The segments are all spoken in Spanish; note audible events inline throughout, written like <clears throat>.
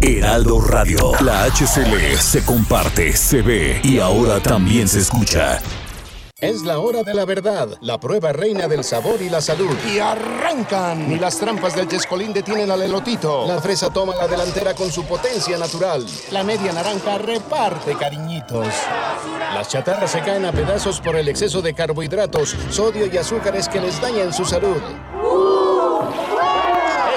Heraldo Radio. La HCL se comparte, se ve y ahora también se escucha. Es la hora de la verdad, la prueba reina del sabor y la salud. Y arrancan. Ni las trampas del chescolín detienen al elotito. La fresa toma la delantera con su potencia natural. La media naranja reparte cariñitos. Las chatarras se caen a pedazos por el exceso de carbohidratos, sodio y azúcares que les dañan su salud.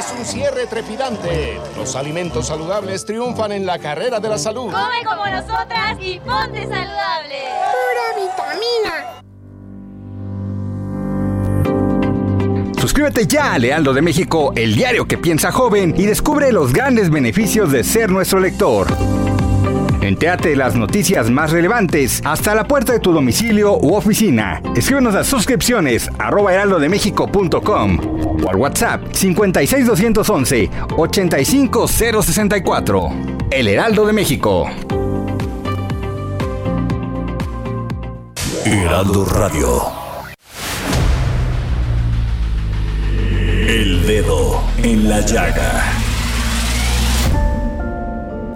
Es un cierre trepidante. Los alimentos saludables triunfan en la carrera de la salud. Come como nosotras y ponte saludable. Pura vitamina. Suscríbete ya a Lealdo de México, el diario que piensa joven, y descubre los grandes beneficios de ser nuestro lector. Entéate las noticias más relevantes hasta la puerta de tu domicilio u oficina. Escríbenos a suscripciones arroba heraldodemexico.com o al WhatsApp 56211 85064. El Heraldo de México. Heraldo Radio. El dedo en la llaga.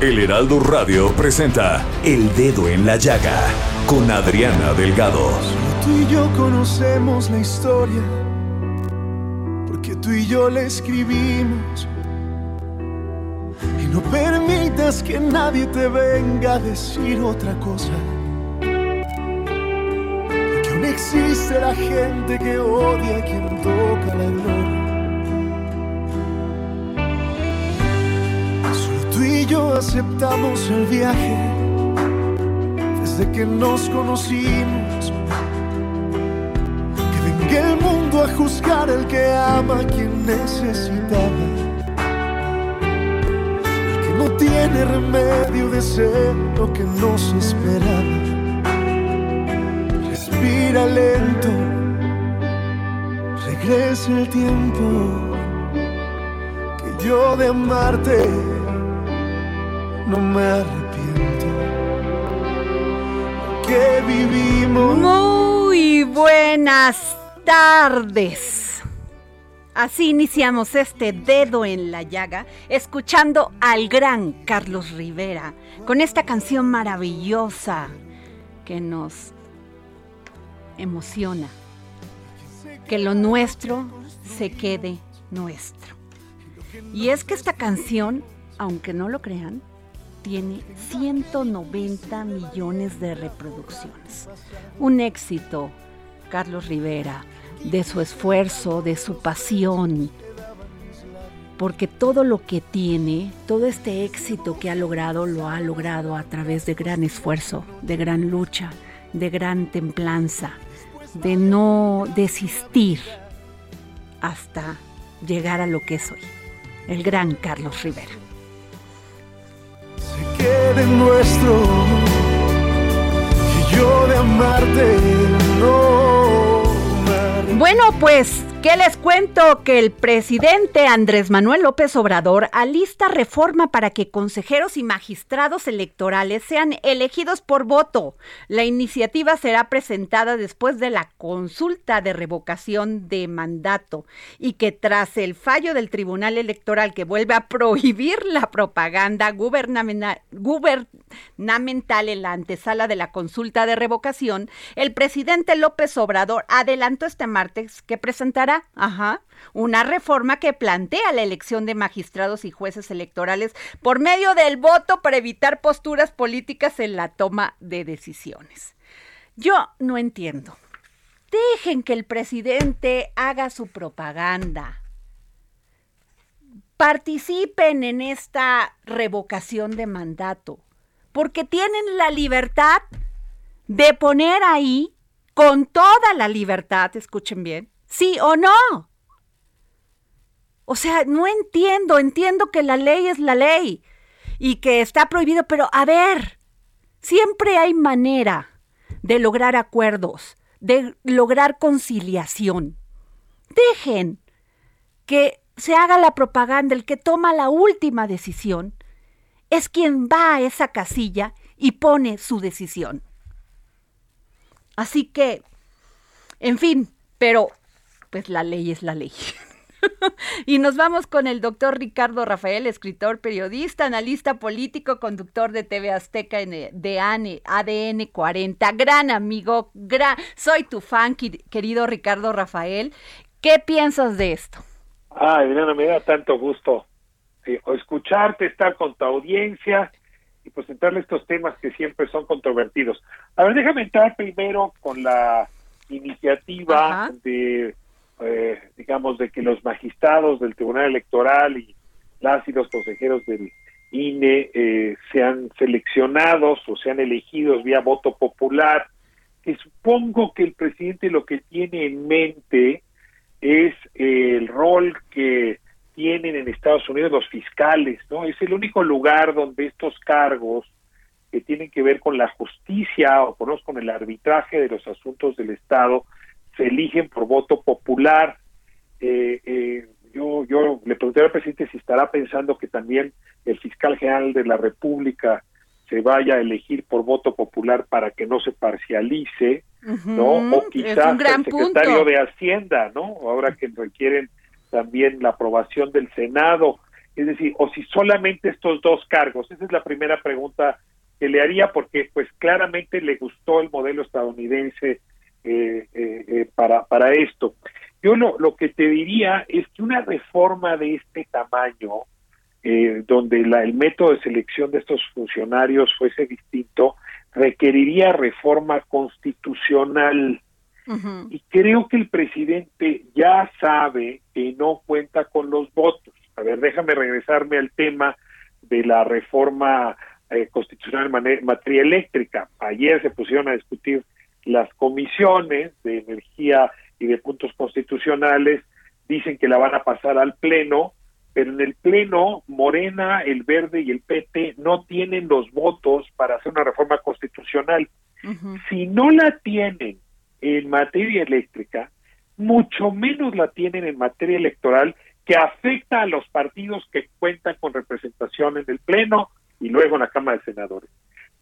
El Heraldo Radio presenta El Dedo en la Llaga con Adriana Delgado. Tú y yo conocemos la historia, porque tú y yo la escribimos. Y no permitas que nadie te venga a decir otra cosa. Porque aún existe la gente que odia a quien toca la gloria. Y yo aceptamos el viaje desde que nos conocimos. Que venga el mundo a juzgar el que ama a quien necesitaba. El que no tiene remedio de ser lo que nos esperaba. Respira lento, regresa el tiempo que yo de amarte no me arrepiento. Que vivimos. Muy buenas tardes. Así iniciamos este dedo en la llaga, escuchando al gran Carlos Rivera con esta canción maravillosa que nos emociona. Que lo nuestro se quede nuestro. Y es que esta canción, aunque no lo crean, tiene 190 millones de reproducciones. Un éxito, Carlos Rivera, de su esfuerzo, de su pasión, porque todo lo que tiene, todo este éxito que ha logrado, lo ha logrado a través de gran esfuerzo, de gran lucha, de gran templanza, de no desistir hasta llegar a lo que es hoy, el gran Carlos Rivera quede nuestro y yo de amarte no Bueno, pues, ¿qué les cuento? Que el presidente Andrés Manuel López Obrador alista reforma para que consejeros y magistrados electorales sean elegidos por voto. La iniciativa será presentada después de la consulta de revocación de mandato y que tras el fallo del Tribunal Electoral que vuelve a prohibir la propaganda gubernamental, guber- gubernamental en la antesala de la consulta de revocación, el presidente López Obrador adelantó este martes que presentará, ajá, una reforma que plantea la elección de magistrados y jueces electorales por medio del voto para evitar posturas políticas en la toma de decisiones. Yo no entiendo. Dejen que el presidente haga su propaganda. Participen en esta revocación de mandato, porque tienen la libertad de poner ahí, con toda la libertad, escuchen bien, sí o no. O sea, no entiendo, entiendo que la ley es la ley y que está prohibido, pero a ver, siempre hay manera de lograr acuerdos, de lograr conciliación. Dejen que se haga la propaganda, el que toma la última decisión es quien va a esa casilla y pone su decisión. Así que, en fin, pero pues la ley es la ley. <laughs> y nos vamos con el doctor Ricardo Rafael, escritor, periodista, analista político, conductor de TV Azteca de ADN 40. Gran amigo, gran, soy tu fan, querido Ricardo Rafael. ¿Qué piensas de esto? Ay, Adriana, me da tanto gusto eh, escucharte, estar con tu audiencia y presentarle estos temas que siempre son controvertidos. A ver, déjame entrar primero con la iniciativa de eh, digamos, de que los magistrados del Tribunal Electoral y las y los consejeros del INE eh, sean seleccionados o sean elegidos vía voto popular, que supongo que el presidente lo que tiene en mente es el rol que tienen en Estados Unidos los fiscales, ¿no? Es el único lugar donde estos cargos que tienen que ver con la justicia o con el arbitraje de los asuntos del Estado se eligen por voto popular. Eh, eh, yo, yo le pregunté al presidente si estará pensando que también el fiscal general de la República se vaya a elegir por voto popular para que no se parcialice, ¿no? O quizás el secretario de Hacienda, ¿no? Ahora que requieren también la aprobación del Senado. Es decir, o si solamente estos dos cargos. Esa es la primera pregunta que le haría porque pues claramente le gustó el modelo estadounidense eh, eh, eh, para, para esto. Yo lo, lo que te diría es que una reforma de este tamaño, eh, donde la, el método de selección de estos funcionarios fuese distinto, requeriría reforma constitucional. Y creo que el presidente ya sabe que no cuenta con los votos. A ver, déjame regresarme al tema de la reforma eh, constitucional en materia eléctrica. Ayer se pusieron a discutir las comisiones de energía y de puntos constitucionales dicen que la van a pasar al Pleno, pero en el Pleno Morena, el Verde y el PT no tienen los votos para hacer una reforma constitucional. Si no la tienen en materia eléctrica, mucho menos la tienen en materia electoral que afecta a los partidos que cuentan con representación en el Pleno y luego en la Cámara de Senadores.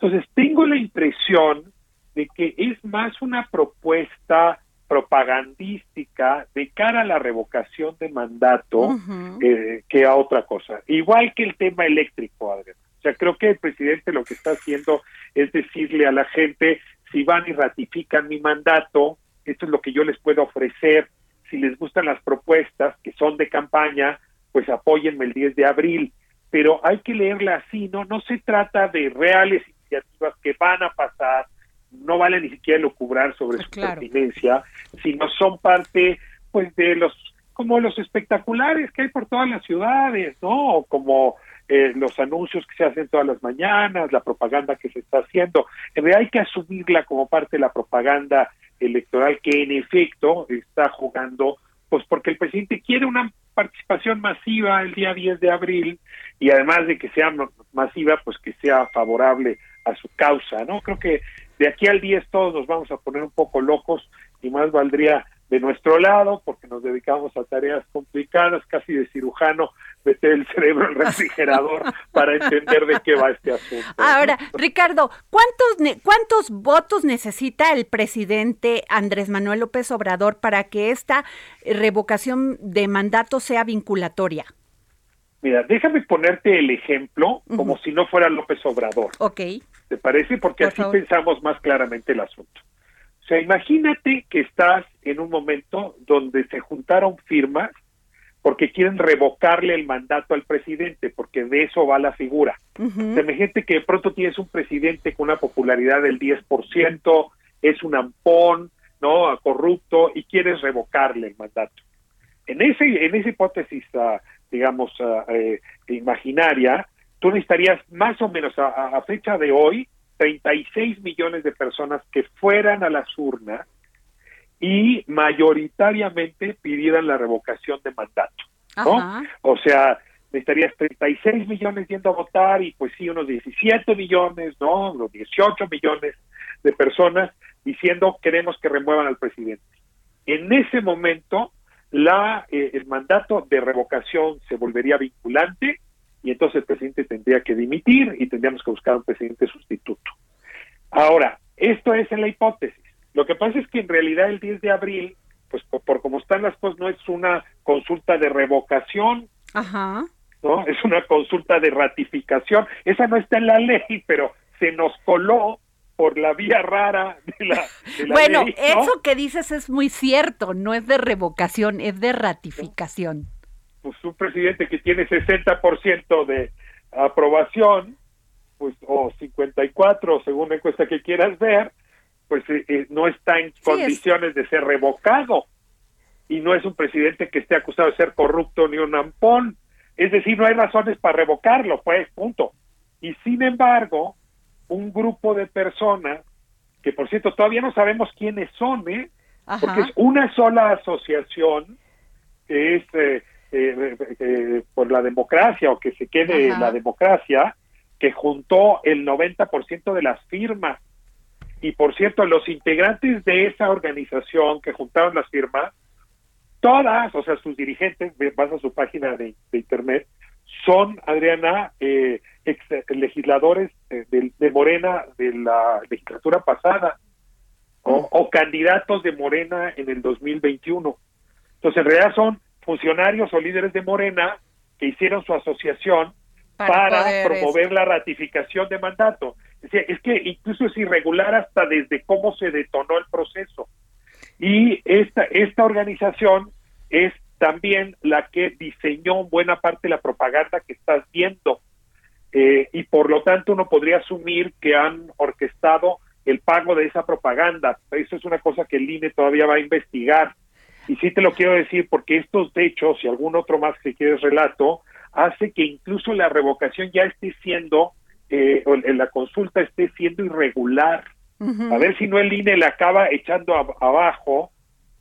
Entonces, tengo la impresión de que es más una propuesta propagandística de cara a la revocación de mandato eh, que a otra cosa. Igual que el tema eléctrico, Adrián. O sea, creo que el presidente lo que está haciendo es decirle a la gente, si van y ratifican mi mandato, esto es lo que yo les puedo ofrecer. Si les gustan las propuestas que son de campaña, pues apóyenme el 10 de abril. Pero hay que leerla así, ¿no? No se trata de reales iniciativas que van a pasar, no vale ni siquiera lucubrar sobre pues su pertinencia, sino son parte pues de los como los espectaculares que hay por todas las ciudades, ¿no? Como eh, los anuncios que se hacen todas las mañanas, la propaganda que se está haciendo. En realidad hay que asumirla como parte de la propaganda electoral que en efecto está jugando, pues porque el presidente quiere una participación masiva el día 10 de abril y además de que sea masiva, pues que sea favorable a su causa, ¿no? Creo que de aquí al 10 todos nos vamos a poner un poco locos y más valdría de nuestro lado, porque nos dedicamos a tareas complicadas, casi de cirujano, meter el cerebro en el refrigerador <laughs> para entender de qué va este asunto. Ahora, Ricardo, ¿cuántos, ¿cuántos votos necesita el presidente Andrés Manuel López Obrador para que esta revocación de mandato sea vinculatoria? Mira, déjame ponerte el ejemplo como si no fuera López Obrador. Ok. ¿Te parece? Porque así pensamos más claramente el asunto. O sea, imagínate que estás en un momento donde se juntaron firmas porque quieren revocarle el mandato al presidente, porque de eso va la figura. imagínate que de pronto tienes un presidente con una popularidad del 10%, es un ampón, ¿no? Corrupto y quieres revocarle el mandato. En ese en esa hipótesis, ah, digamos, eh, imaginaria, tú necesitarías más o menos a, fecha de hoy 36 millones de personas que fueran a las urnas y mayoritariamente pidieran la revocación de mandato. ¿no? O sea, necesitarías 36 millones yendo a votar y pues sí, unos 17 millones, ¿no? Los 18 millones de personas diciendo queremos que remuevan al presidente. En ese momento, la, eh, el mandato de revocación se volvería vinculante y entonces el presidente tendría que dimitir y tendríamos que buscar un presidente sustituto. Ahora, esto es en la hipótesis. Lo que pasa es que en realidad el 10 de abril, pues por, por como están las cosas, no es una consulta de revocación, Ajá. ¿no? Es una consulta de ratificación. Esa no está en la ley, pero se nos coló por la vía rara de la, bueno, eso que dices es muy cierto, no es de revocación, es de ratificación. Pues un presidente que tiene 60% de aprobación, pues o 54 según la encuesta que quieras ver, pues eh, eh, no está en condiciones de ser revocado y no es un presidente que esté acusado de ser corrupto ni un ampón. Es decir, no hay razones para revocarlo, pues, punto. Y sin embargo, un grupo de personas, que por cierto todavía no sabemos quiénes son, ¿eh? porque es una sola asociación que es eh, eh, eh, por la democracia o que se quede la democracia, que juntó el 90% de las firmas. Y por cierto, los integrantes de esa organización que juntaron las firmas, todas, o sea, sus dirigentes, vas a su página de internet, son, Adriana, eh, ex legisladores eh, de, Morena de la legislatura pasada o, candidatos de Morena en el 2021. Entonces, en realidad son funcionarios o líderes de Morena que hicieron su asociación para, promover la ratificación de mandato. Es, es que incluso es irregular hasta desde cómo se detonó el proceso. Y esta, esta organización es también la que diseñó buena parte de la propaganda que estás viendo. Eh, y por lo tanto uno podría asumir que han orquestado el pago de esa propaganda. Eso es una cosa que el INE todavía va a investigar. Y sí te lo quiero decir porque estos hechos y algún otro más que quieres relato, hace que incluso la revocación ya esté siendo, eh, o la consulta esté siendo irregular. A ver si no el INE la acaba echando abajo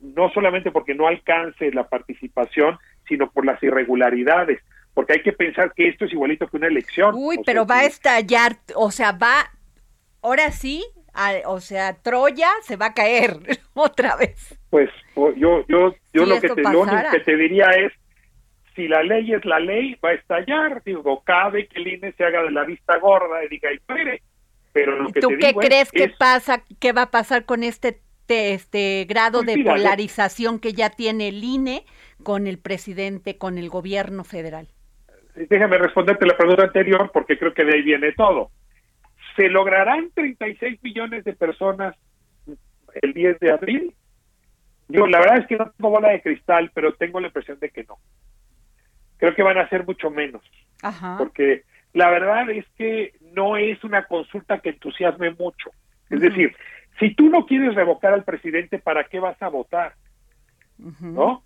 no solamente porque no alcance la participación, sino por las irregularidades, porque hay que pensar que esto es igualito que una elección. Uy, pero va a estallar, o sea, va, ahora sí, o sea, Troya se va a caer <laughs> otra vez. Pues yo, yo, yo lo que te, lo único que te diría es, si la ley es la ley, va a estallar, digo, cabe que el INE se haga de la vista gorda y diga, y pero lo que ¿Tú te qué crees que pasa, qué va a pasar con este este grado pues de polarización que ya tiene el INE con el presidente, con el gobierno federal? Déjame responderte la pregunta anterior porque creo que de ahí viene todo. ¿Se lograrán 36 millones de personas el 10 de abril? Yo la verdad es que no tengo bola de cristal, pero tengo la impresión de que no. Creo que van a ser mucho menos. Porque la verdad es que no es una consulta que entusiasme mucho. Es decir, si tú no quieres revocar al presidente, ¿para qué vas a votar? ¿No?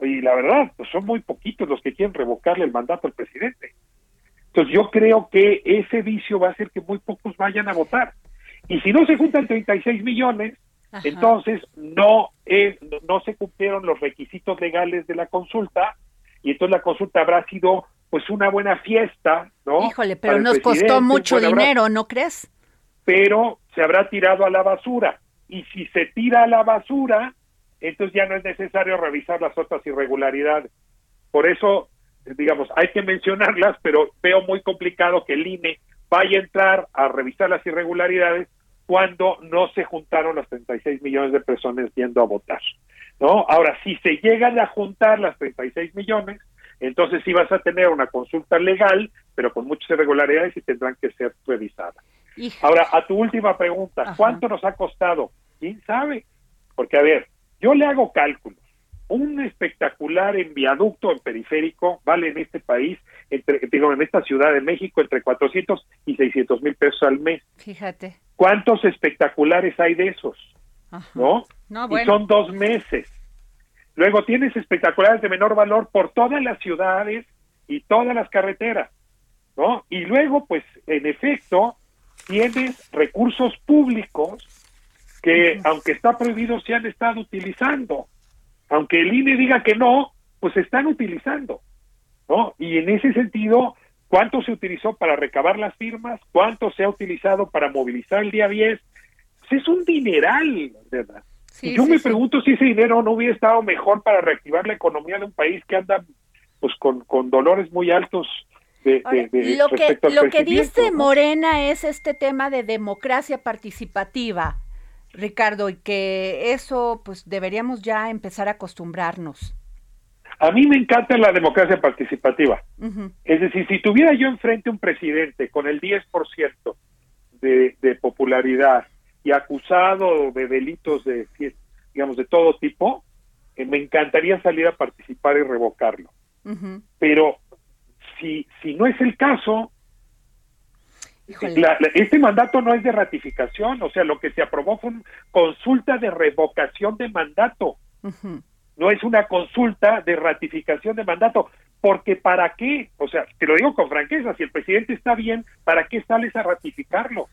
Y la verdad, pues son muy poquitos los que quieren revocarle el mandato al presidente. Entonces yo creo que ese vicio va a hacer que muy pocos vayan a votar. Y si no se juntan 36 millones, entonces no, es, no se cumplieron los requisitos legales de la consulta y entonces la consulta habrá sido pues una buena fiesta, ¿no? Híjole, pero nos costó mucho dinero, ¿no crees? Pero se habrá tirado a la basura. Y si se tira a la basura, entonces ya no es necesario revisar las otras irregularidades. Por eso, digamos, hay que mencionarlas, pero veo muy complicado que el INE vaya a entrar a revisar las irregularidades cuando no se juntaron las 36 millones de personas yendo a votar. ¿no? Ahora, si se llegan a juntar las 36 millones, entonces sí vas a tener una consulta legal, pero con muchas irregularidades y tendrán que ser revisadas. Ahora, a tu última pregunta, ¿cuánto nos ha costado? ¿Quién sabe? Porque, a ver, yo le hago cálculos. Un espectacular en viaducto, en periférico, vale en este país, entre, digo, en esta Ciudad de México, entre 400 y 600 mil pesos al mes. Fíjate. ¿Cuántos espectaculares hay de esos? ¿No? Y son dos meses. Luego tienes espectaculares de menor valor por todas las ciudades y todas las carreteras, ¿no? Y luego, pues, en efecto, tienes recursos públicos que, aunque está prohibido, se han estado utilizando. Aunque el INE diga que no, pues se están utilizando, ¿no? Y en ese sentido, ¿cuánto se utilizó para recabar las firmas? ¿Cuánto se ha utilizado para movilizar el día 10? Pues es un dineral, ¿verdad? y yo me pregunto si ese dinero no hubiera estado mejor para reactivar la economía de un país que anda pues con, con dolores muy altos de, lo que lo que dice Morena es este tema de democracia participativa Ricardo y que eso pues deberíamos ya empezar a acostumbrarnos. A mí me encanta la democracia participativa. Es decir si tuviera yo enfrente un presidente con el 10% de, de popularidad y acusado de delitos de, digamos, de todo tipo, eh, me encantaría salir a participar y revocarlo. Pero si, si no es el caso, este mandato no es de ratificación, o sea, lo que se aprobó fue una consulta de revocación de mandato. No es una consulta de ratificación de mandato, porque ¿para qué? O sea, te lo digo con franqueza, si el presidente está bien, ¿para qué sales a ratificarlo?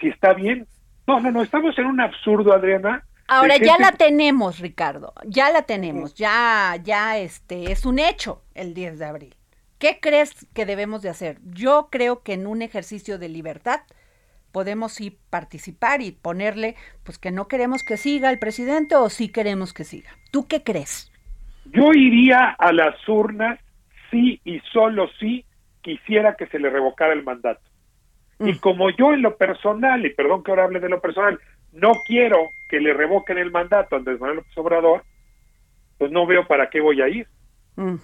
Si está bien, no, no, no, estamos en un absurdo, Adriana. Ahora ya la tenemos, Ricardo, ya la tenemos, ya, ya este, es un hecho el 10 de abril. ¿Qué crees que debemos de hacer? Yo creo que en un ejercicio de libertad podemos sí participar y ponerle, pues que no queremos que siga el presidente o sí queremos que siga. ¿Tú qué crees? Yo iría a las urnas sí y solo si quisiera que se le revocara el mandato. Y mm. como yo en lo personal, y perdón que ahora hable de lo personal, no quiero que le revoquen el mandato a Andrés Manuel López Obrador, pues no veo para qué voy a ir. Mm.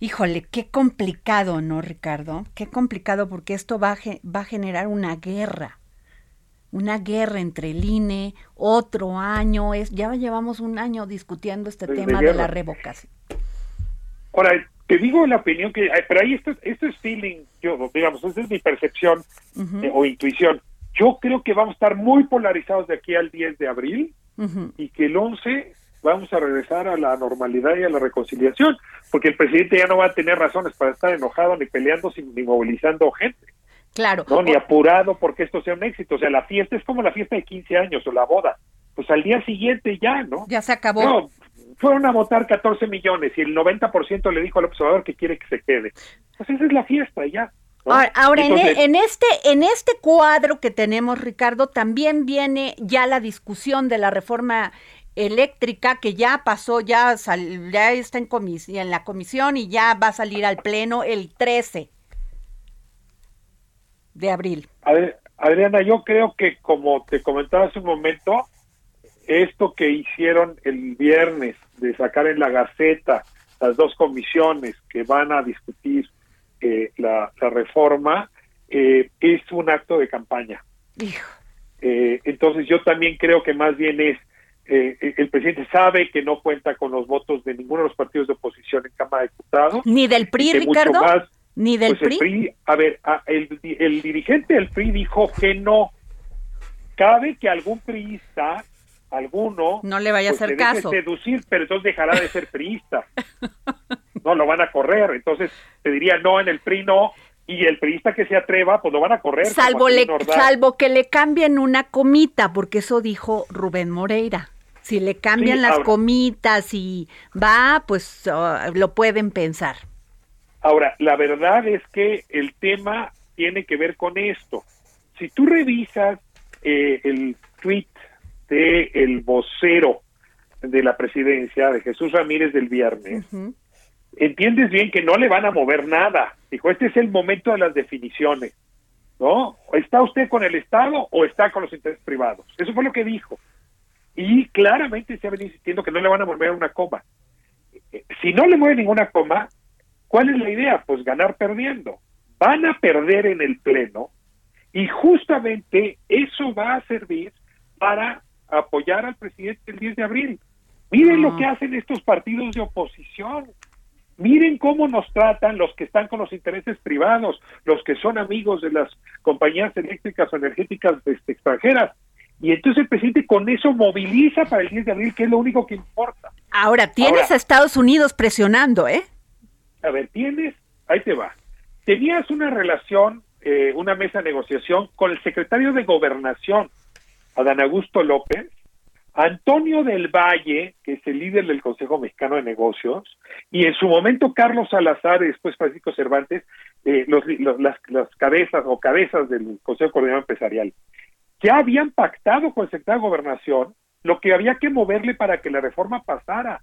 Híjole, qué complicado, ¿no, Ricardo? Qué complicado porque esto va a, va a generar una guerra. Una guerra entre el INE, otro año, es, ya llevamos un año discutiendo este tema de, la revocación. Ahora, te digo la opinión que, pero ahí esto, esto es feeling, yo, digamos, esa es mi percepción eh, o intuición. Yo creo que vamos a estar muy polarizados de aquí al 10 de abril y que el 11 vamos a regresar a la normalidad y a la reconciliación, porque el presidente ya no va a tener razones para estar enojado ni peleando ni movilizando gente. Claro. ¿no? Ni apurado porque esto sea un éxito. O sea, la fiesta es como la fiesta de 15 años o la boda. Pues al día siguiente ya, ¿no? Ya se acabó fueron a votar 14 millones y el 90% le dijo al observador que quiere que se quede. Pues esa es la fiesta ya. Ahora, e, en, este en este cuadro que tenemos, Ricardo, también viene ya la discusión de la reforma eléctrica que ya pasó, ya, ya está en, en la comisión y ya va a salir al pleno el 13 de abril. Adriana, yo creo que como te comentaba hace un momento, esto que hicieron el viernes de sacar en la Gaceta las dos comisiones que van a discutir eh, la, reforma, eh, es un acto de campaña. Eh, entonces yo también creo que más bien es, el presidente sabe que no cuenta con los votos de ninguno de los partidos de oposición en Cámara de Diputados. Ni del PRI, Ricardo. Ni del pues PRI? A ver, el, el dirigente del PRI dijo que no. Cabe que algún priista alguno no le vaya a pues, hacer caso seducir pero entonces dejará de ser priista <laughs> no lo van a correr entonces te diría no en el PRI no y el priista que se atreva pues lo van a correr salvo le, salvo que le cambien una comita porque eso dijo Rubén Moreira si le cambian las comitas y va pues ah, lo pueden pensar ahora la verdad es que el tema tiene que ver con esto si tú revisas eh, el tweet de el vocero de la presidencia, de Jesús Ramírez del viernes, entiendes bien que no le van a mover nada. Dijo, este es el momento de las definiciones, ¿no? ¿Está usted con el Estado o está con los intereses privados? Eso fue lo que dijo. Y claramente se ha venido insistiendo que no le van a mover una coma. Eh, si no le mueve ninguna coma, ¿cuál es la idea? Pues ganar perdiendo. Van a perder en el Pleno y justamente eso va a servir para apoyar al presidente el 10 de abril. Miren lo Ah. que hacen estos partidos de oposición. Miren cómo nos tratan los que están con los intereses privados, los que son amigos de las compañías eléctricas o energéticas este, extranjeras. Y entonces el presidente con eso moviliza para el 10 de abril, que es lo único que importa. Ahora, tienes Ahora- a Estados Unidos presionando, ¿eh? A ver, tienes, ahí te va. Tenías una relación, eh, una mesa de negociación con el secretario de Gobernación, Adán Augusto López, Antonio del Valle, que es el líder del Consejo Mexicano de Negocios, y en su momento Carlos Salazar y después Francisco Cervantes, eh, los, los- las, las cabezas o cabezas del Consejo Coordinador Empresarial, ya habían pactado con el secretario de Gobernación lo que había que moverle para que la reforma pasara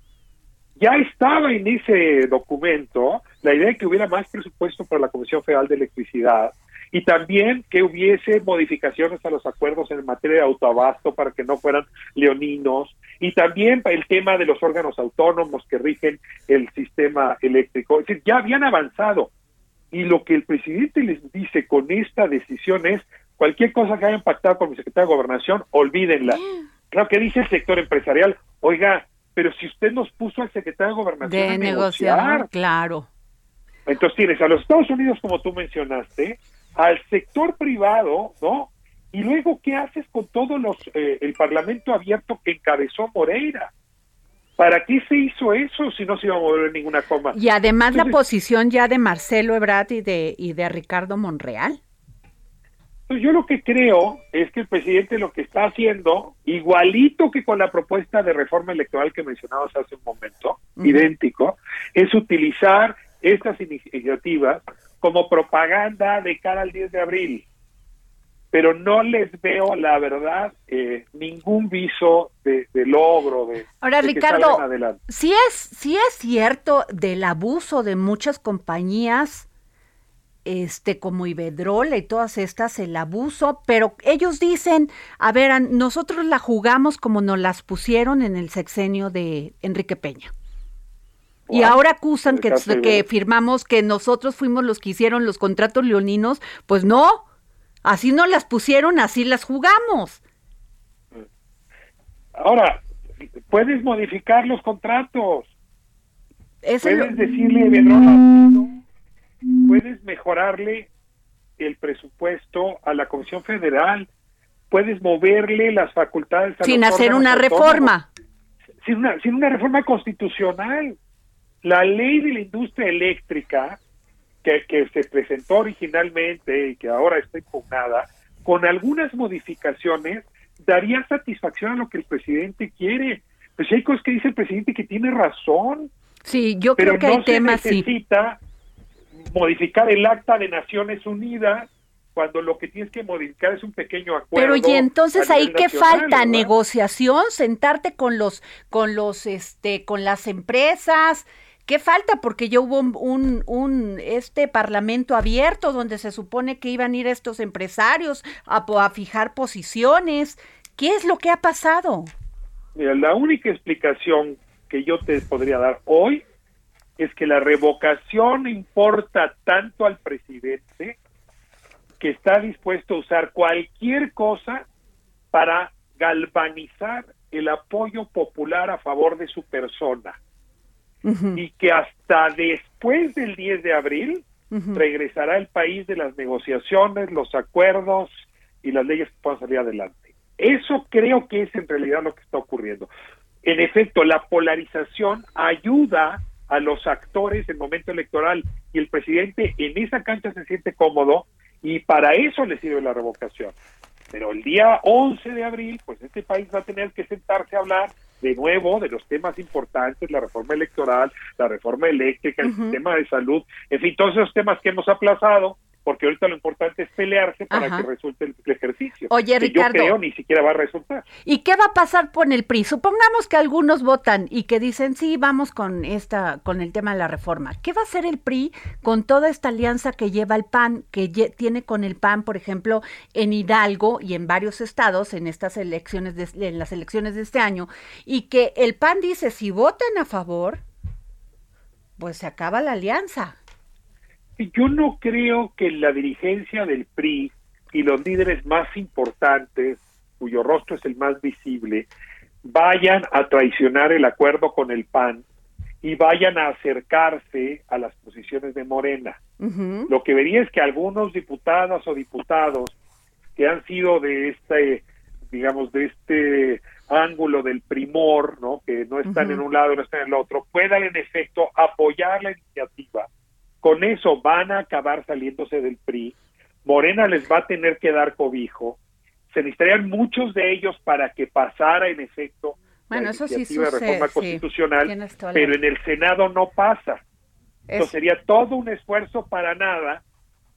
ya estaba en ese documento la idea de que hubiera más presupuesto para la Comisión Federal de Electricidad y también que hubiese modificaciones a los acuerdos en materia de autoabasto para que no fueran leoninos y también el tema de los órganos autónomos que rigen el sistema eléctrico. Es decir, ya habían avanzado y lo que el presidente les dice con esta decisión es cualquier cosa que hayan pactado con mi secretario de Gobernación, olvídenla. Claro que dice el sector empresarial, oiga, pero si usted nos puso al secretario de Gobernación De a negociador, negociar, claro. entonces tienes a los Estados Unidos, como tú mencionaste, al sector privado, ¿no? Y luego, ¿qué haces con todos los, eh, el Parlamento abierto que encabezó Moreira? ¿Para qué se hizo eso si no se iba a mover ninguna coma? Y además la posición ya de Marcelo Ebrard y de, y de Ricardo Monreal. Yo lo que creo es que el presidente lo que está haciendo, igualito que con la propuesta de reforma electoral que mencionabas hace un momento, idéntico, es utilizar estas iniciativas como propaganda de cara al 10 de abril. Pero no les veo, la verdad, eh, ningún viso de, de logro, de, Ahora, de Ricardo. Sí es, sí es cierto del abuso de muchas compañías, este, como Iberdrola y todas estas, el abuso, pero ellos dicen, a ver, nosotros la jugamos como nos las pusieron en el sexenio de Enrique Peña. Y ahora acusan que, firmamos que nosotros fuimos los que hicieron los contratos leoninos. Pues no, así no las pusieron, así las jugamos. Ahora, puedes modificar los contratos. Es puedes decirle Iberdrola, no, puedes mejorarle el presupuesto a la Comisión Federal, puedes moverle las facultades a sin los hacer una reforma. sin una, sin una reforma constitucional. La ley de la industria eléctrica que, que se presentó originalmente y que ahora está impugnada, con algunas modificaciones, daría satisfacción a lo que el presidente quiere. Pues hay cosas que dice el presidente que tiene razón, Sí, yo pero creo que no hay temas, se sí. Modificar el acta de Naciones Unidas cuando lo que tienes que modificar es un pequeño acuerdo. Pero y entonces ahí qué nacional, falta ¿verdad? negociación, sentarte con los con los este con las empresas. ¿Qué falta? Porque ya hubo un, un, un, este parlamento abierto donde se supone que iban a ir estos empresarios a, po- a fijar posiciones. ¿Qué es lo que ha pasado? Mira, la única explicación que yo te podría dar hoy es que la revocación importa tanto al presidente que está dispuesto a usar cualquier cosa para galvanizar el apoyo popular a favor de su persona y que hasta después del 10 de abril regresará el país de las negociaciones, los acuerdos y las leyes que puedan salir adelante. Eso creo que es en realidad lo que está ocurriendo. En efecto, la polarización ayuda a los actores en momento electoral y el presidente en esa cancha se siente cómodo y para eso le sirve la revocación. Pero el día 11 de abril, pues este país va a tener que sentarse a hablar de nuevo de los temas importantes, la reforma electoral, la reforma eléctrica, el Ujú. sistema de salud, en fin, todos esos temas que hemos aplazado, porque ahorita lo importante es pelearse para Ajá. que resulte el, el ejercicio. Oye, que Ricardo. Yo creo ni siquiera va a resultar. ¿Y qué va a pasar con el PRI? Supongamos que algunos votan y que dicen, sí, vamos con esta, con el tema de la reforma. ¿Qué va a hacer el PRI con toda esta alianza que lleva el PAN, que tiene con el PAN, por ejemplo, en Hidalgo y en varios estados, en estas elecciones, de- en las elecciones de este año, y que el PAN dice, si votan a favor, pues se acaba la alianza. Yo no creo que la dirigencia del PRI y los líderes más importantes, cuyo rostro es el más visible, vayan a traicionar el acuerdo con el PAN y vayan a acercarse a las posiciones de Morena. Lo que vería es que algunos diputadas o diputados que han sido de este, digamos, de este ángulo del primor, ¿no? que no están en un lado, no están en el otro, puedan en efecto apoyar la iniciativa. Con eso van a acabar saliéndose del PRI. Morena les va a tener que dar cobijo. Se necesitarían muchos de ellos para que pasara en efecto bueno, la eso sí iniciativa de reforma sí. constitucional, pero en el Senado no pasa. Es- Entonces sería todo un esfuerzo para nada,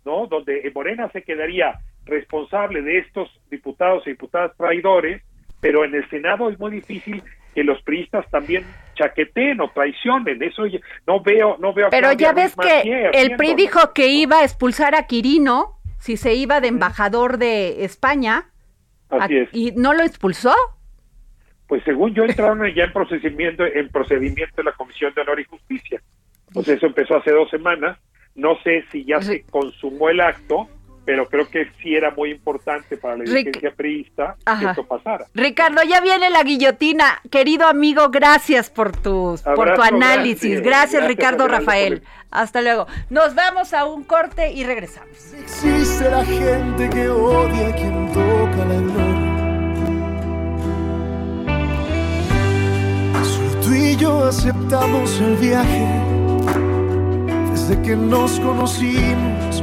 ¿no? Donde Morena se quedaría responsable de estos diputados y diputadas traidores, pero en el Senado es muy difícil que los priistas también chaqueteen o traicionen. Eso ya- no veo, no veo. Pero ya ves que el PRI dijo que iba a expulsar a Quirino si se iba de embajador de España. Así A- es. ¿Y no lo expulsó? Pues según yo entraron ya en procedimiento, en procedimiento de la Comisión de Honor y Justicia. Pues eso empezó hace dos semanas. No sé si ya se consumó el acto, pero creo que sí era muy importante para la Ric- dirigencia priista que Ajá. esto pasara. Ricardo, ya viene la guillotina. Querido amigo, gracias por tu, por tu análisis. grande. Gracias, Gracias, Ricardo Rafael. Hasta luego. Nos vamos a un corte y regresamos. Existe la gente que odia a quien toca la gloria. Solo tú y yo aceptamos el viaje desde que nos conocimos.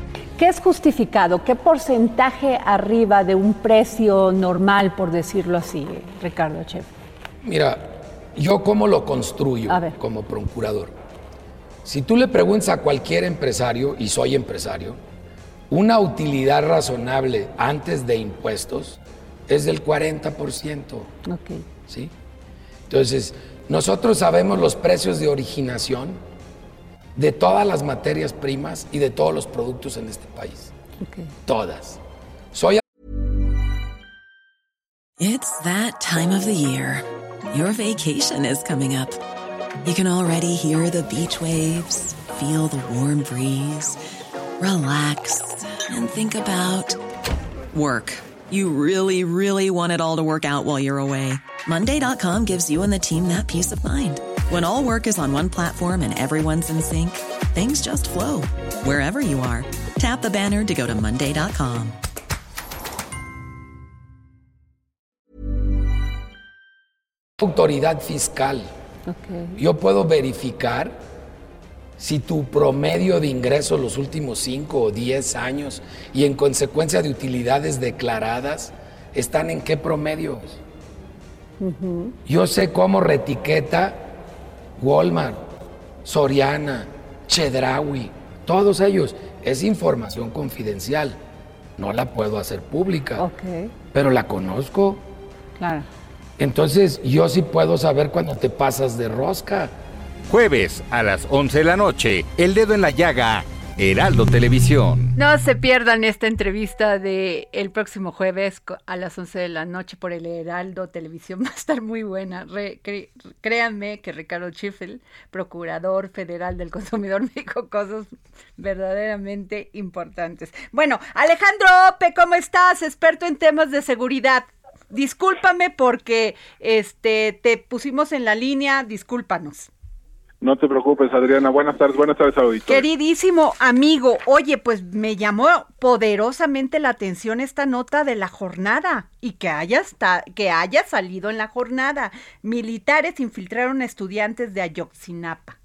¿Qué es justificado? ¿Qué porcentaje arriba de un precio normal, por decirlo así, Ricardo Chef? Mira, yo cómo lo construyo como procurador. Si tú le preguntas a cualquier empresario, y soy empresario, una utilidad razonable antes de impuestos es del 40%. Ok. ¿sí? Entonces, nosotros sabemos los precios de originación de todas las materias primas y de todos los productos en este país. Todas. Soy It's that time of the year. Your vacation is coming up. You can already hear the beach waves, feel the warm breeze, relax, and think about work. You really, really want it all to work out while you're away. Monday.com gives you and the team that peace of mind. When all work is on one platform and everyone's in sync, things just flow wherever you are. Tap the banner to go to Monday.com. autoridad fiscal. Yo puedo verificar si tu promedio de ingresos los últimos 5 o 10 años y en consecuencia de utilidades declaradas están en qué promedios. Yo sé cómo retiqueta Walmart, Soriana, Chedraui, todos ellos. Es información confidencial. No la puedo hacer pública, Ok, pero la conozco. claro. Entonces yo sí puedo saber cuando te pasas de rosca. Jueves a las 11 de la noche, El Dedo en la Llaga Heraldo Televisión. No se pierdan esta entrevista de el próximo jueves a las 11 de la noche por el Heraldo Televisión. <laughs> Va a estar muy buena. créanme que Ricardo Schiffel, procurador federal del consumidor, <laughs> me dijo cosas verdaderamente importantes. Bueno, Alejandro Ope, ¿cómo estás? Experto en temas de seguridad. Discúlpame porque este te pusimos en la línea, discúlpanos. No te preocupes, Adriana. Buenas tardes, buenas tardes, auditorio. Queridísimo amigo, oye, pues me llamó poderosamente la atención esta nota de la jornada y que haya, que haya salido en la jornada. Militares infiltraron a estudiantes de Ayotzinapa.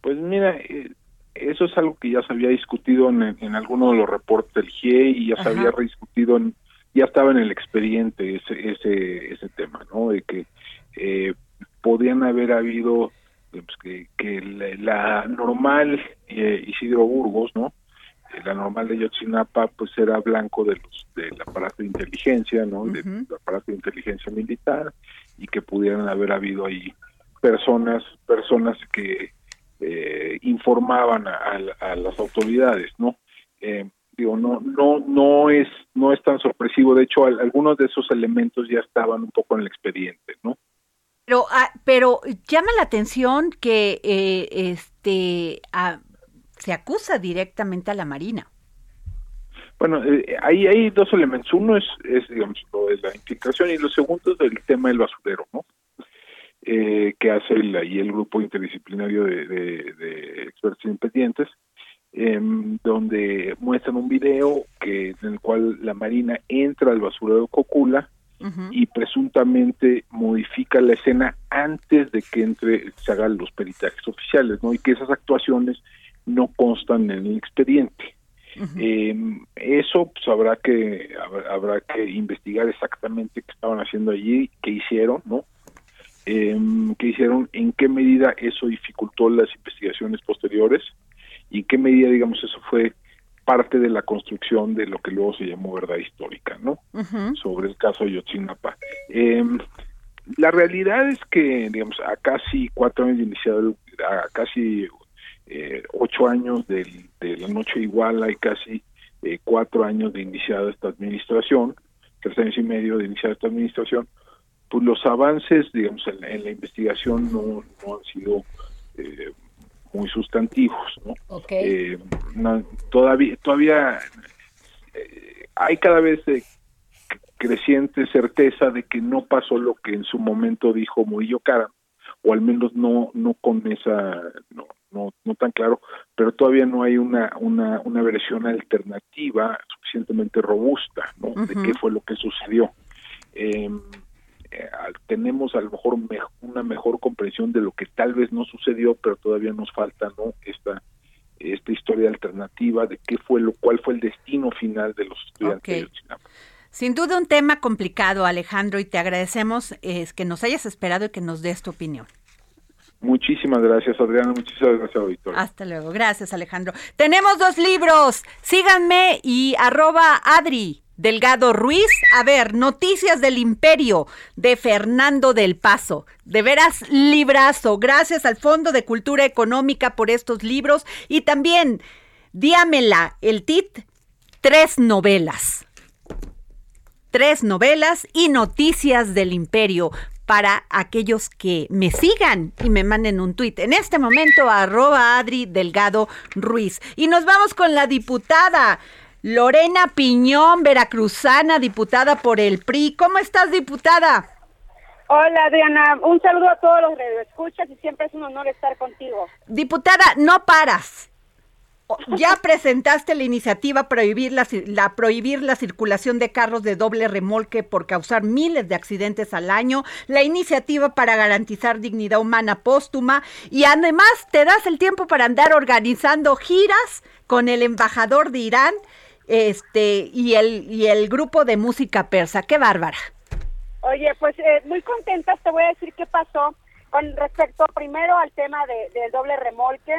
Pues mira, eh, eso es algo que ya se había discutido en, en alguno de los reportes del GIE y ya se había rediscutido, en, ya estaba en el expediente ese, ese, ese tema, ¿no? De que eh, podían haber habido pues, que, que la, normal eh, Isidro Burgos, ¿no? Eh, la normal de Yotzinapa, pues era blanco de los del aparato de inteligencia, ¿no? Del aparato de inteligencia militar y que pudieran haber habido ahí personas, personas que eh, informaban a, las autoridades, ¿no? digo, no, no, no es, no es tan sorpresivo. De hecho, algunos de esos elementos ya estaban un poco en el expediente, ¿no? Pero, ah, pero llama la atención que eh, este se acusa directamente a la Marina. Bueno, eh, hay dos elementos. Uno es, es, digamos, lo de la infiltración y lo segundo es el tema del basurero, ¿no? Eh, que hace el, ahí el grupo interdisciplinario de, de, expertos independientes, em, donde muestran un video que en el cual la Marina entra al basurero Cocula y presuntamente modifica la escena antes de que entre se hagan los peritajes oficiales, ¿no? Y que esas actuaciones no constan en el expediente. Em, eso pues habrá que habrá, que investigar exactamente qué estaban haciendo allí, qué hicieron, ¿no? Eh, qué hicieron, en qué medida eso dificultó las investigaciones posteriores y en qué medida, digamos, eso fue parte de la construcción de lo que luego se llamó verdad histórica, ¿no? Sobre el caso de Yotzinapa. Em, la realidad es que, digamos, a casi cuatro años de iniciado, a casi eh, ocho años de, la noche igual, hay casi eh, cuatro años de iniciada esta administración, tres años y medio de iniciada esta administración, pues los avances, digamos, en, la investigación no, no han sido eh, muy sustantivos, ¿no? Eh, todavía todavía eh, hay cada vez creciente certeza de que no pasó lo que en su momento dijo Murillo Cara, o al menos no no con esa no no, no tan claro, pero todavía no hay una una una versión alternativa suficientemente robusta, ¿no? De qué fue lo que sucedió. Eh, eh, tenemos a lo mejor una mejor comprensión de lo que tal vez no sucedió, pero todavía nos falta no esta esta historia alternativa de qué fue lo cuál fue el destino final de los estudiantes de Sin duda un tema complicado, Alejandro, y te agradecemos es que nos hayas esperado y que nos des tu opinión. Muchísimas gracias, Adriana. Muchísimas gracias, auditor. Hasta luego. Gracias, Alejandro. Tenemos dos libros. Síganme y arroba Adri Delgado Ruiz. A ver, Noticias del Imperio de Fernando del Paso. De veras, librazo. Gracias al Fondo de Cultura Económica por estos libros. Y también, Diámela, el TIT, tres novelas. Tres novelas y Noticias del Imperio para aquellos que me sigan y me manden un tuit. En este momento, arroba Adri Delgado Ruiz. Y nos vamos con la diputada Lorena Piñón, veracruzana, diputada por el PRI. ¿Cómo estás, diputada? Hola, Adriana. Un saludo a todos los que escuchas y siempre es un honor estar contigo. Diputada, no paras ya <laughs> presentaste la iniciativa prohibir la, la, prohibir la circulación de carros de doble remolque por causar miles de accidentes al año, la iniciativa para garantizar dignidad humana póstuma y además te das el tiempo para andar organizando giras con el embajador de Irán este y el y el grupo de música persa. Qué bárbara. Oye, pues eh, muy contenta, te voy a decir qué pasó con respecto primero al tema de, del doble remolque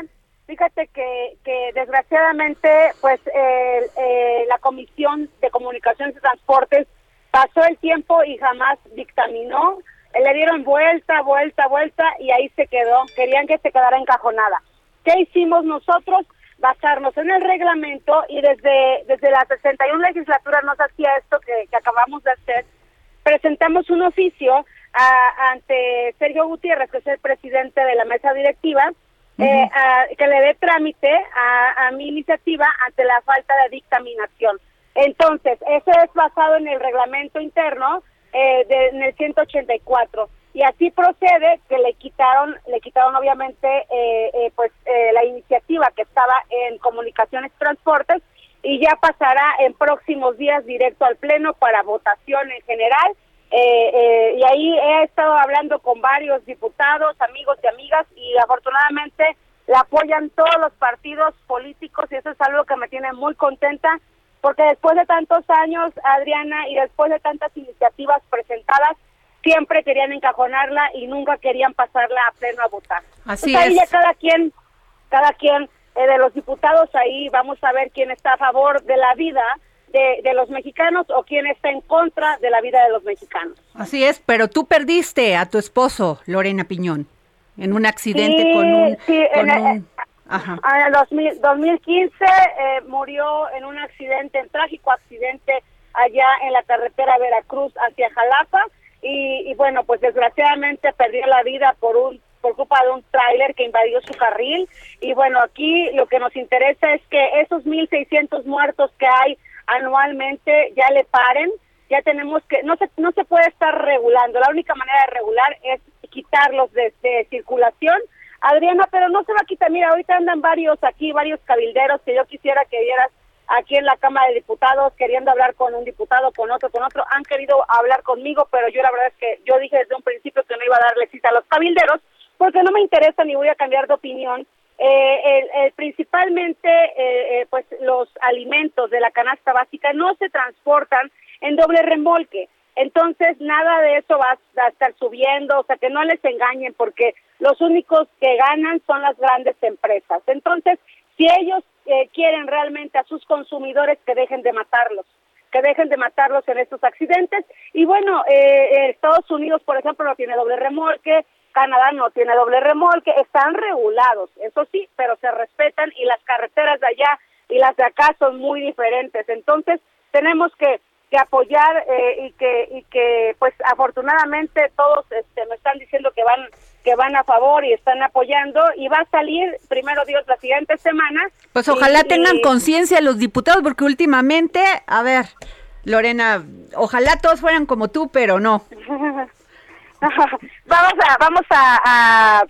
Fíjate que, que desgraciadamente, pues eh, la Comisión de Comunicaciones y Transportes pasó el tiempo y jamás dictaminó. Le dieron vuelta, vuelta, vuelta y ahí se quedó. Querían que se quedara encajonada. ¿Qué hicimos nosotros? Basarnos en el reglamento y desde, desde la 61 legislatura nos hacía esto que, acabamos de hacer. Presentamos un oficio ante Sergio Gutiérrez, que es el presidente de la mesa directiva, eh, que le dé trámite a, mi iniciativa ante la falta de dictaminación. Entonces, eso es basado en el reglamento interno eh, de, en el 184 y así procede que le quitaron le quitaron obviamente eh, eh, pues eh, la iniciativa que estaba en comunicaciones transportes y ya pasará en próximos días directo al pleno para votación en general. Y ahí he estado hablando con varios diputados amigos y amigas y afortunadamente la apoyan todos los partidos políticos y eso es algo que me tiene muy contenta porque después de tantos años Adriana y después de tantas iniciativas presentadas siempre querían encajonarla y nunca querían pasarla a pleno a votar. Así ahí ya cada quien, cada quien eh, de los diputados ahí vamos a ver quién está a favor de la vida de, de, los mexicanos o quién está en contra de la vida de los mexicanos. Así es, pero tú perdiste a tu esposo, Lorena Piñón, en un accidente con un... Sí, en, el, Ajá. en el 2015 eh, murió en un accidente, en trágico accidente allá en la carretera Veracruz hacia Jalapa y, bueno, pues desgraciadamente perdió la vida por un por culpa de un tráiler que invadió su carril. Y bueno, aquí lo que nos interesa es que esos 1600 muertos que hay anualmente ya le paren, ya tenemos que no se no se puede estar regulando, la única manera de regular es quitarlos de, de circulación. Adriana, pero no se va a quitar, mira, ahorita andan varios aquí, varios cabilderos que yo quisiera que vieras aquí en la Cámara de Diputados queriendo hablar con un diputado, con otro, con otro. Han querido hablar conmigo, pero yo la verdad es que yo dije desde un principio que no iba a darle cita a los cabilderos porque no me interesa ni voy a cambiar de opinión. Eh, principalmente, eh, eh, pues los alimentos de la canasta básica no se transportan en doble remolque. Entonces, nada de eso va a estar subiendo, o sea, que no les engañen, porque los únicos que ganan son las grandes empresas. Entonces, si ellos eh, quieren realmente a sus consumidores que dejen de matarlos, que dejen de matarlos en estos accidentes. Y bueno, eh, Estados Unidos, por ejemplo, no tiene doble remolque, Canadá no tiene doble remolque, están regulados, eso sí, pero se respetan y las carreteras de allá y las de acá son muy diferentes. Entonces, tenemos que que apoyar eh, y que y que pues afortunadamente todos este me están diciendo que van que van a favor y están apoyando y va a salir primero Dios la siguiente semana. Pues ojalá tengan conciencia los diputados porque últimamente a ver Lorena ojalá todos fueran como tú pero no. <laughs> Vamos a vamos a,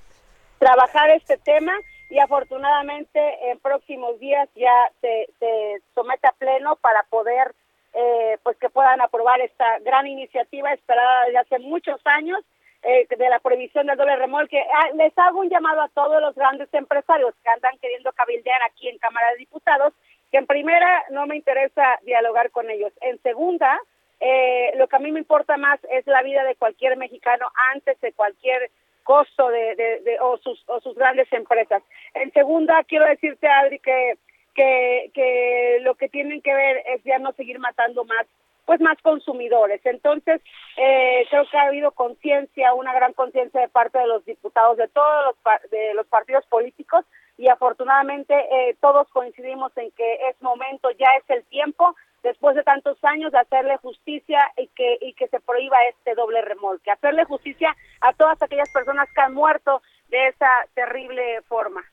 trabajar este tema y afortunadamente en próximos días ya se, se somete a pleno para poder eh, pues que puedan aprobar esta gran iniciativa esperada desde hace muchos años eh, de la prohibición del doble remolque. Ah, les hago un llamado a todos los grandes empresarios que andan queriendo cabildear aquí en Cámara de Diputados, que en primera no me interesa dialogar con ellos. En segunda, eh, lo que a mí me importa más es la vida de cualquier mexicano antes de cualquier costo de, de, o, sus, o sus grandes empresas. En segunda, quiero decirte, Adri, que que, que lo que tienen que ver es ya no seguir matando más pues más consumidores. Entonces, eh, creo que ha habido conciencia, una gran conciencia de parte de los diputados de todos los, de los partidos políticos y afortunadamente eh, todos coincidimos en que es momento, ya es el tiempo, después de tantos años, de hacerle justicia y que, y que se prohíba este doble remolque, hacerle justicia a todas aquellas personas que han muerto de esa terrible forma.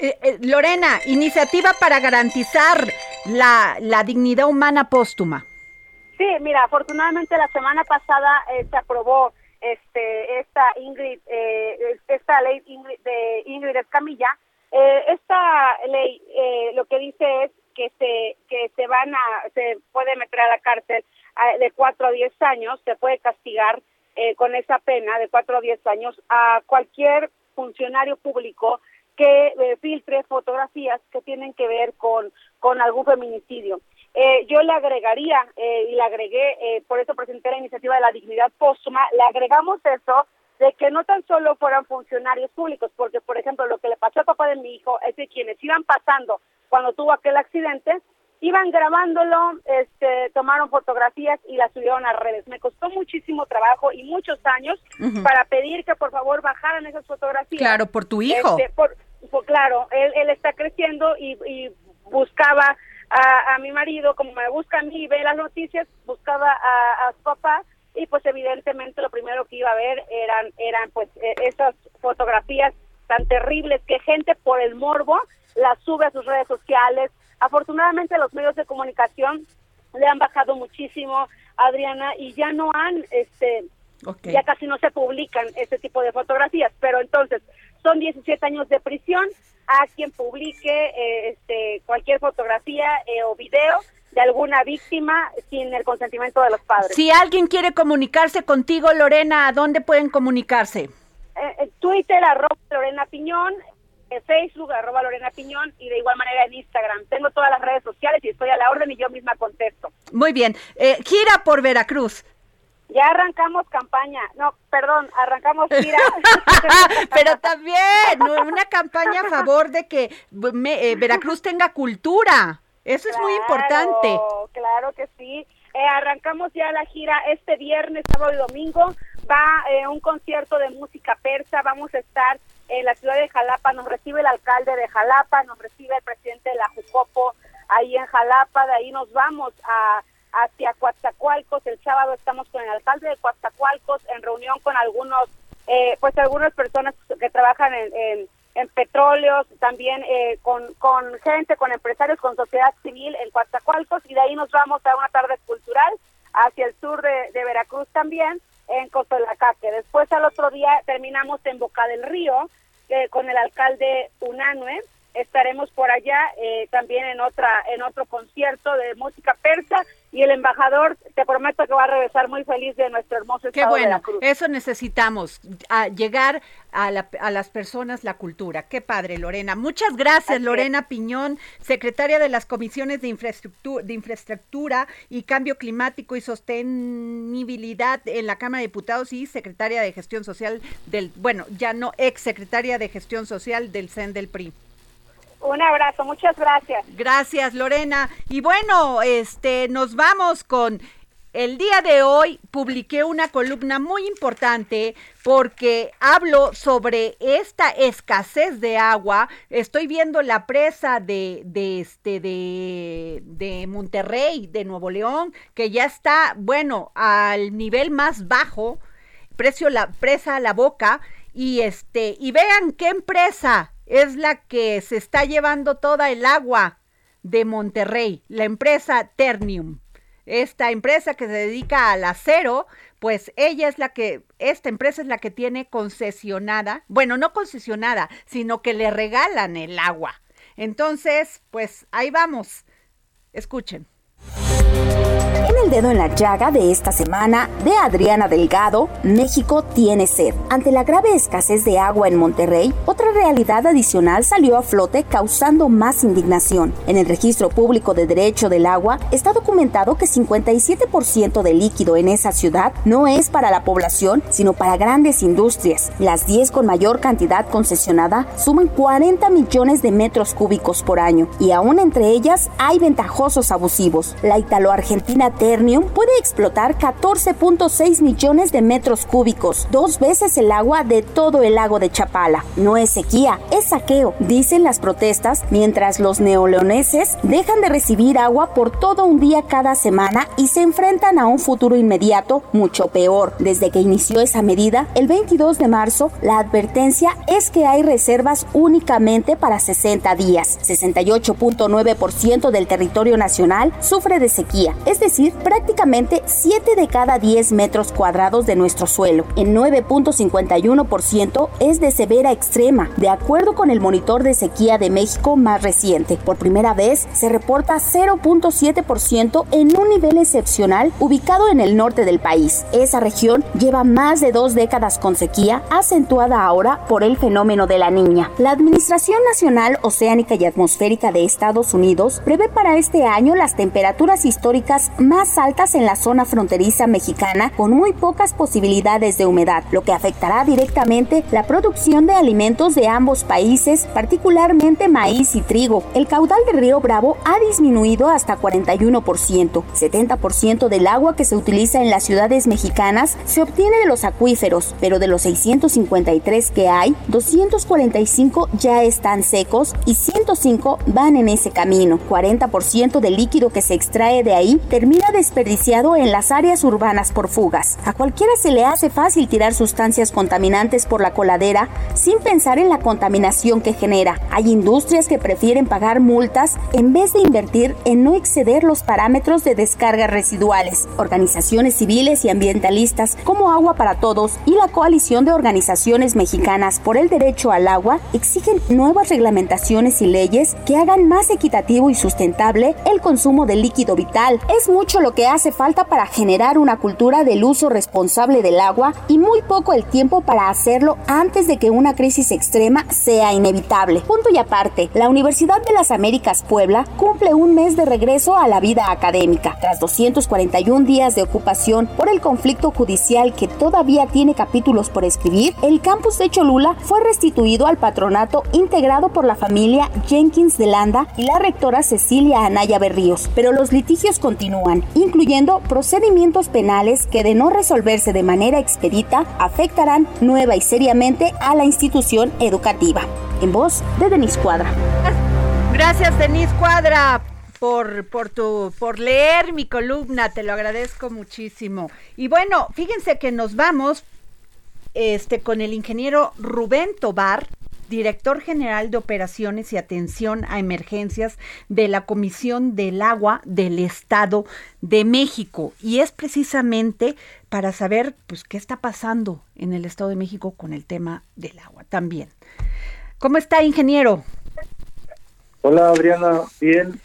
Eh, eh, Lorena, iniciativa para garantizar la, la, dignidad humana póstuma. Sí, mira, afortunadamente la semana pasada eh, se aprobó este esta Ingrid esta ley de Ingrid Escamilla. esta ley lo que dice es que se que se van a se puede meter a la cárcel de cuatro a diez años, se puede castigar con esa pena de cuatro a diez años a cualquier funcionario público que eh, filtre fotografías que tienen que ver con, con algún feminicidio. Eh, yo le agregaría, eh, y le agregué, por eso presenté la iniciativa de la dignidad póstuma, le agregamos eso de que no tan solo fueran funcionarios públicos, porque por ejemplo lo que le pasó al papá de mi hijo es que quienes iban pasando cuando tuvo aquel accidente, iban grabándolo, este, tomaron fotografías y las subieron a redes. Me costó muchísimo trabajo y muchos años para pedir que por favor bajaran esas fotografías. Claro, por tu hijo. Este, por, pues claro, él, él está creciendo y, y buscaba a, a, mi marido, como me busca a mí y ve las noticias, buscaba a, a su papá y pues evidentemente lo primero que iba a ver eran, eran pues e, esas fotografías tan terribles que gente por el morbo las sube a sus redes sociales. Afortunadamente los medios de comunicación le han bajado muchísimo, Adriana, y ya no han, este, ya casi no se publican este tipo de fotografías, pero entonces son 17 años de prisión a quien publique eh, este, cualquier fotografía eh, o video de alguna víctima sin el consentimiento de los padres. Si alguien quiere comunicarse contigo, Lorena, ¿a dónde pueden comunicarse? Eh, Twitter, arroba Lorena Piñón, en Facebook, arroba Lorena Piñón, y de igual manera en Instagram. Tengo todas las redes sociales y estoy a la orden y yo misma contesto. Muy bien. gira por Veracruz. Ya arrancamos campaña, no, perdón, arrancamos gira. <laughs> <laughs> Pero también una campaña a favor de que eh, Veracruz tenga cultura. Eso es muy importante. Claro que sí. Eh, arrancamos ya la gira este viernes, sábado y domingo. Va eh, un concierto de música persa. Vamos a estar en la ciudad de Jalapa. Nos recibe el alcalde de Jalapa, nos recibe el presidente de la Jucopo ahí en Jalapa. De ahí nos vamos a hacia Coatzacoalcos. El sábado estamos con el alcalde de Coatzacoalcos en reunión con algunos, eh, pues algunas personas que trabajan en, en, petróleos, también eh, con, con gente, con empresarios, con sociedad civil en Coatzacoalcos y de ahí nos vamos a una tarde cultural hacia el sur de, Veracruz también, en Costolacaque. Después al otro día terminamos en Boca del Río eh, con el alcalde Unanue estaremos por allá eh, también en otra en otro concierto de música persa y el embajador te prometo que va a regresar muy feliz de nuestro hermoso Qué bueno, eso necesitamos, a llegar a, las personas la cultura. Qué padre, Lorena. Muchas gracias, Lorena Piñón, secretaria de las comisiones de infraestructura, de infraestructura y cambio climático y sostenibilidad en la Cámara de Diputados y secretaria de gestión social del, bueno, ya no ex secretaria de gestión social del CEN del PRI. Un abrazo, muchas gracias. Gracias, Lorena. Y bueno, este nos vamos con el día de hoy publiqué una columna muy importante porque hablo sobre esta escasez de agua. Estoy viendo la presa de, de este de, de Monterrey, de Nuevo León, que ya está, bueno, al nivel más bajo, precio la presa a la boca y este y vean qué empresa es la que se está llevando toda el agua de Monterrey, la empresa Ternium. Esta empresa que se dedica al acero, pues ella es la que, esta empresa es la que tiene concesionada, bueno, no concesionada, sino que le regalan el agua. Entonces, pues ahí vamos. Escuchen. En el dedo en la llaga de esta semana de Adriana Delgado, México tiene sed. Ante la grave escasez de agua en Monterrey, otra realidad adicional salió a flote causando más indignación. En el registro público de derecho del agua está documentado que 57% del líquido en esa ciudad no es para la población, sino para grandes industrias. Las 10 con mayor cantidad concesionada suman 40 millones de metros cúbicos por año y aún entre ellas hay ventajosos abusivos. La italo-argentina Ternium puede explotar 14.6 millones de metros cúbicos, dos veces el agua de todo el lago de Chapala. No es sequía, es saqueo, dicen las protestas, mientras los neoleoneses dejan de recibir agua por todo un día cada semana y se enfrentan a un futuro inmediato mucho peor. Desde que inició esa medida, el 22 de marzo, la advertencia es que hay reservas únicamente para 60 días. 68.9% del territorio nacional sufre de sequía, es decir, prácticamente 7 de cada 10 metros cuadrados de nuestro suelo. En 9.51% es de severa extrema, de acuerdo con el monitor de sequía de México más reciente. Por primera vez se reporta 0.7% en un nivel excepcional ubicado en el norte del país. Esa región lleva más de dos décadas con sequía, acentuada ahora por el fenómeno de la niña. La Administración Nacional Oceánica y Atmosférica de Estados Unidos prevé para este año las temperaturas históricas más más altas en la zona fronteriza mexicana con muy pocas posibilidades de humedad, lo que afectará directamente la producción de alimentos de ambos países, particularmente maíz y trigo. El caudal del río Bravo ha disminuido hasta 41%. 70% del agua que se utiliza en las ciudades mexicanas se obtiene de los acuíferos, pero de los 653 que hay, 245 ya están secos y 105 van en ese camino. 40% del líquido que se extrae de ahí termina desperdiciado en las áreas urbanas por fugas. A cualquiera se le hace fácil tirar sustancias contaminantes por la coladera sin pensar en la contaminación que genera. Hay industrias que prefieren pagar multas en vez de invertir en no exceder los parámetros de descargas residuales. Organizaciones civiles y ambientalistas como Agua para Todos y la Coalición de Organizaciones Mexicanas por el Derecho al Agua exigen nuevas reglamentaciones y leyes que hagan más equitativo y sustentable el consumo de líquido vital. Es mucho lo que hace falta para generar una cultura del uso responsable del agua y muy poco el tiempo para hacerlo antes de que una crisis extrema sea inevitable. Punto y aparte, la Universidad de las Américas Puebla cumple un mes de regreso a la vida académica. Tras 241 días de ocupación por el conflicto judicial que todavía tiene capítulos por escribir, el campus de Cholula fue restituido al patronato integrado por la familia Jenkins de Landa y la rectora Cecilia Anaya Berríos. Pero los litigios continúan, incluyendo procedimientos penales que de no resolverse de manera expedita afectarán nueva y seriamente a la institución educativa. En voz de Denise Cuadra. Gracias, Denise Cuadra. Por, por, tu, por leer mi columna, te lo agradezco muchísimo. Y bueno, fíjense que nos vamos este, con el ingeniero Rubén Tobar, director general de operaciones y atención a emergencias de la Comisión del Agua del Estado de México. Y es precisamente para saber pues, qué está pasando en el Estado de México con el tema del agua también. ¿Cómo está, ingeniero? Hola, Adriana. Bien.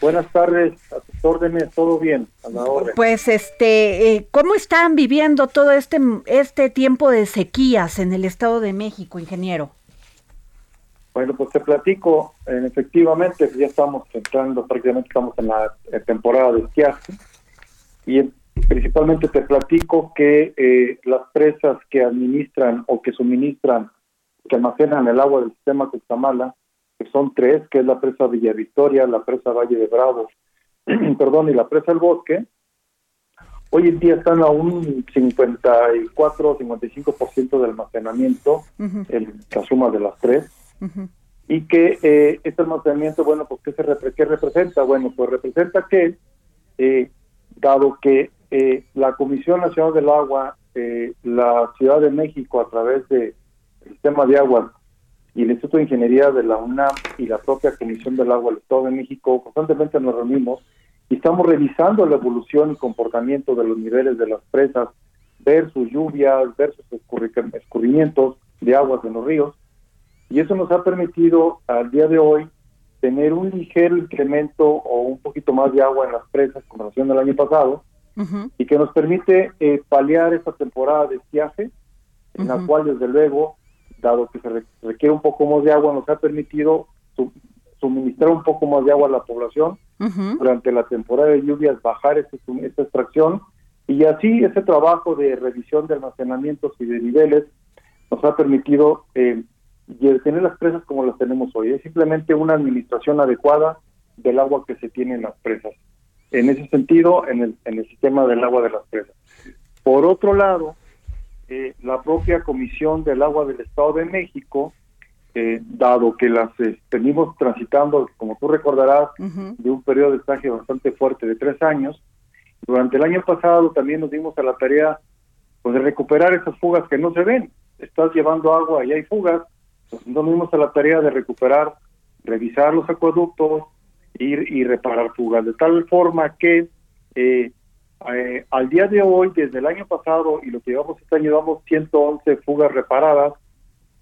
Buenas tardes. A tus órdenes, todo bien. A la orden. Pues, este, eh, ¿cómo están viviendo todo este, este tiempo de sequías en el Estado de México, ingeniero? Bueno, pues te platico, efectivamente ya estamos entrando, prácticamente estamos en la eh, temporada de esquiaje. Y principalmente te platico que eh, las presas que administran o que suministran, que almacenan el agua del sistema Cuxamala, que son tres, que es la presa Villa Victoria, la presa Valle de Bravo, <clears throat> perdón, y la presa El Bosque, hoy en día están a un 54 55% de almacenamiento, en la suma de las tres y que eh, este almacenamiento, bueno, pues ¿qué, se ¿qué representa? Bueno, pues representa que, eh, dado que eh, la Comisión Nacional del Agua, la Ciudad de México, a través del Sistema de Agua y el Instituto de Ingeniería de la UNAM y la propia Comisión del Agua del Estado de México, constantemente nos reunimos y estamos revisando la evolución y comportamiento de los niveles de las presas versus lluvias, versus escurrimientos de aguas en los ríos, y eso nos ha permitido al día de hoy tener un ligero incremento o un poquito más de agua en las presas con relación al año pasado y que nos permite eh, paliar esta temporada de estiaje en la cual desde luego dado que se requiere un poco más de agua nos ha permitido suministrar un poco más de agua a la población durante la temporada de lluvias bajar esta extracción. Y así ese trabajo de revisión de almacenamientos y de niveles nos ha permitido eh, y el tener las presas como las tenemos hoy. Es simplemente una administración adecuada del agua que se tiene en las presas. En ese sentido, en el, en el sistema del agua de las presas. Por otro lado, eh, la propia Comisión del Agua del Estado de México, eh, dado que las eh, venimos transitando, como tú recordarás, de un periodo de estaje bastante fuerte de tres años, durante el año pasado también nos dimos a la tarea pues, de recuperar esas fugas que no se ven. Estás llevando agua y hay fugas, nos dimos a la tarea de recuperar, revisar los acueductos ir y reparar fugas, de tal forma que eh, eh, al día de hoy, desde el año pasado y lo que llevamos este año, llevamos 111 fugas reparadas,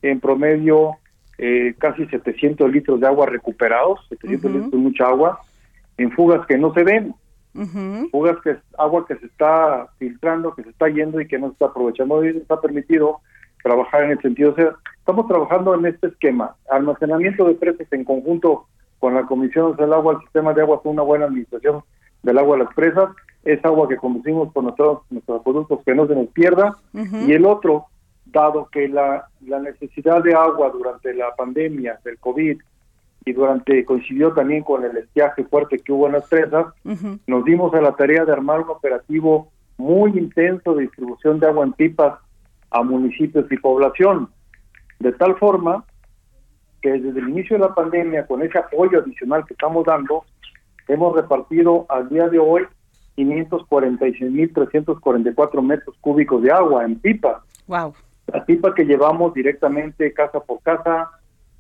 en promedio eh, casi 700 litros de agua recuperados, 700 litros de mucha agua, en fugas que no se ven, fugas que es agua que se está filtrando, que se está yendo y que no se está aprovechando, y está permitido trabajar en el sentido, o sea, estamos trabajando en este esquema, almacenamiento de presas en conjunto con la Comisión del Agua, el sistema de agua con una buena administración del agua a las presas, es agua que conducimos por nuestros, nuestros productos que no se nos pierda. Y el otro, dado que la, la necesidad de agua durante la pandemia del COVID y durante coincidió también con el estiaje fuerte que hubo en las presas, nos dimos a la tarea de armar un operativo muy intenso de distribución de agua en pipas a municipios y población, de tal forma que desde el inicio de la pandemia, con ese apoyo adicional que estamos dando, hemos repartido al día de hoy 546.344 metros cúbicos de agua en pipa. Wow. La pipa que llevamos directamente casa por casa,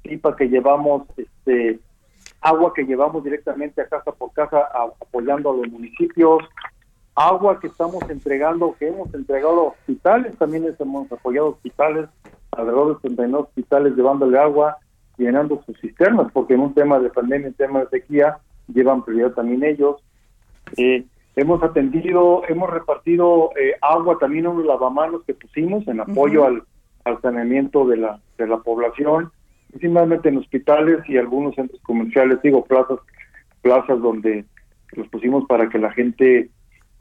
pipa que llevamos, este, agua que llevamos directamente a casa por casa apoyando a los municipios, agua que estamos entregando, que hemos entregado a hospitales, también les hemos apoyado hospitales, alrededor de 39 hospitales llevándole agua, llenando sus cisternas, porque en un tema de pandemia, en tema de sequía, llevan prioridad también ellos. Eh, hemos atendido, hemos repartido eh, agua también a unos lavamanos que pusimos en apoyo al, al saneamiento de la, de la población, principalmente en hospitales y algunos centros comerciales, digo, plazas, plazas donde los pusimos para que la gente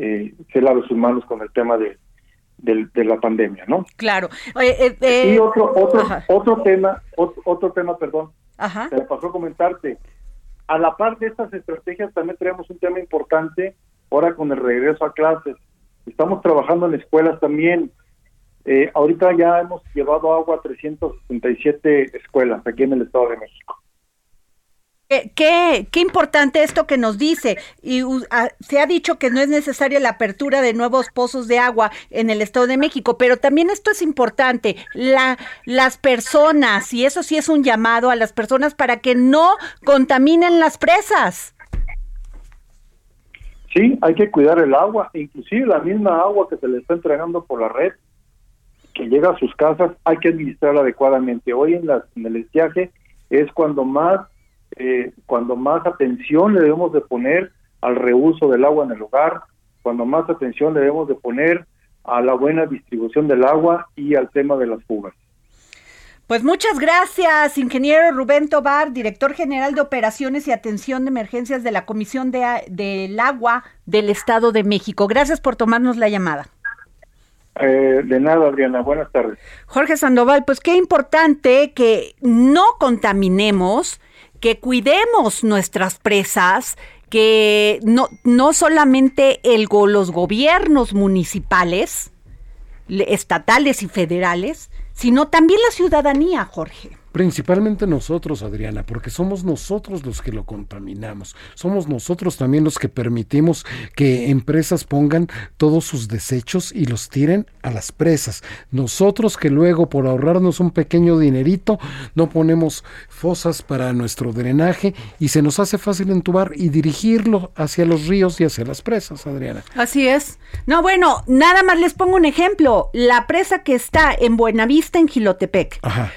eh, se lave sus manos con el tema de, de, la pandemia, ¿no? Claro. y otro otro otro tema, otro, tema, perdón, Ajá. se me pasó a comentarte. A la par de estas estrategias también tenemos un tema importante ahora con el regreso a clases. Estamos trabajando en escuelas también. Eh, ahorita ya hemos llevado agua a 367 escuelas aquí en el Estado de México. Qué, qué, importante esto que nos dice. Y se ha dicho que no es necesaria la apertura de nuevos pozos de agua en el Estado de México, pero también esto es importante. La, las personas, y eso sí es un llamado a las personas para que no contaminen las presas. Sí, hay que cuidar el agua, inclusive la misma agua que se le está entregando por la red, que llega a sus casas, hay que administrarla adecuadamente. Hoy en, la, en el estiaje es cuando más, eh, cuando más atención le debemos de poner al reuso del agua en el hogar, cuando más atención le debemos de poner a la buena distribución del agua y al tema de las fugas. Pues muchas gracias, ingeniero Rubén Tobar, director general de Operaciones y Atención de Emergencias de la Comisión de, del Agua del Estado de México. Gracias por tomarnos la llamada. Eh, de nada, Adriana. Buenas tardes. Jorge Sandoval, pues qué importante que no contaminemos, que cuidemos nuestras presas, que no, no solamente el, los gobiernos municipales, estatales y federales, sino también la ciudadanía, Jorge. Principalmente nosotros, Adriana, porque somos nosotros los que lo contaminamos. Somos nosotros también los que permitimos que empresas pongan todos sus desechos y los tiren a las presas. Nosotros que luego, por ahorrarnos un pequeño dinerito, no ponemos fosas para nuestro drenaje y se nos hace fácil entubar y dirigirlo hacia los ríos y hacia las presas, Adriana. Así es. No, bueno, nada más les pongo un ejemplo. La presa que está en Buenavista, en Gilotepec. Ajá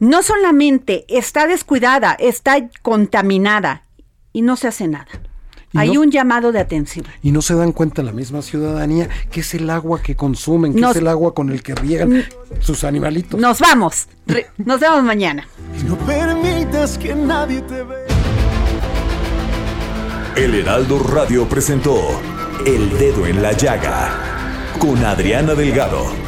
no solamente está descuidada, está contaminada y no se hace nada. Hay un llamado de atención. Y no se dan cuenta la misma ciudadanía que es el agua que consumen, que es el agua con el que riegan sus animalitos. Nos vamos. nos vemos mañana. no permitas que nadie te vea. El Heraldo Radio presentó El Dedo en la Llaga con Adriana Delgado.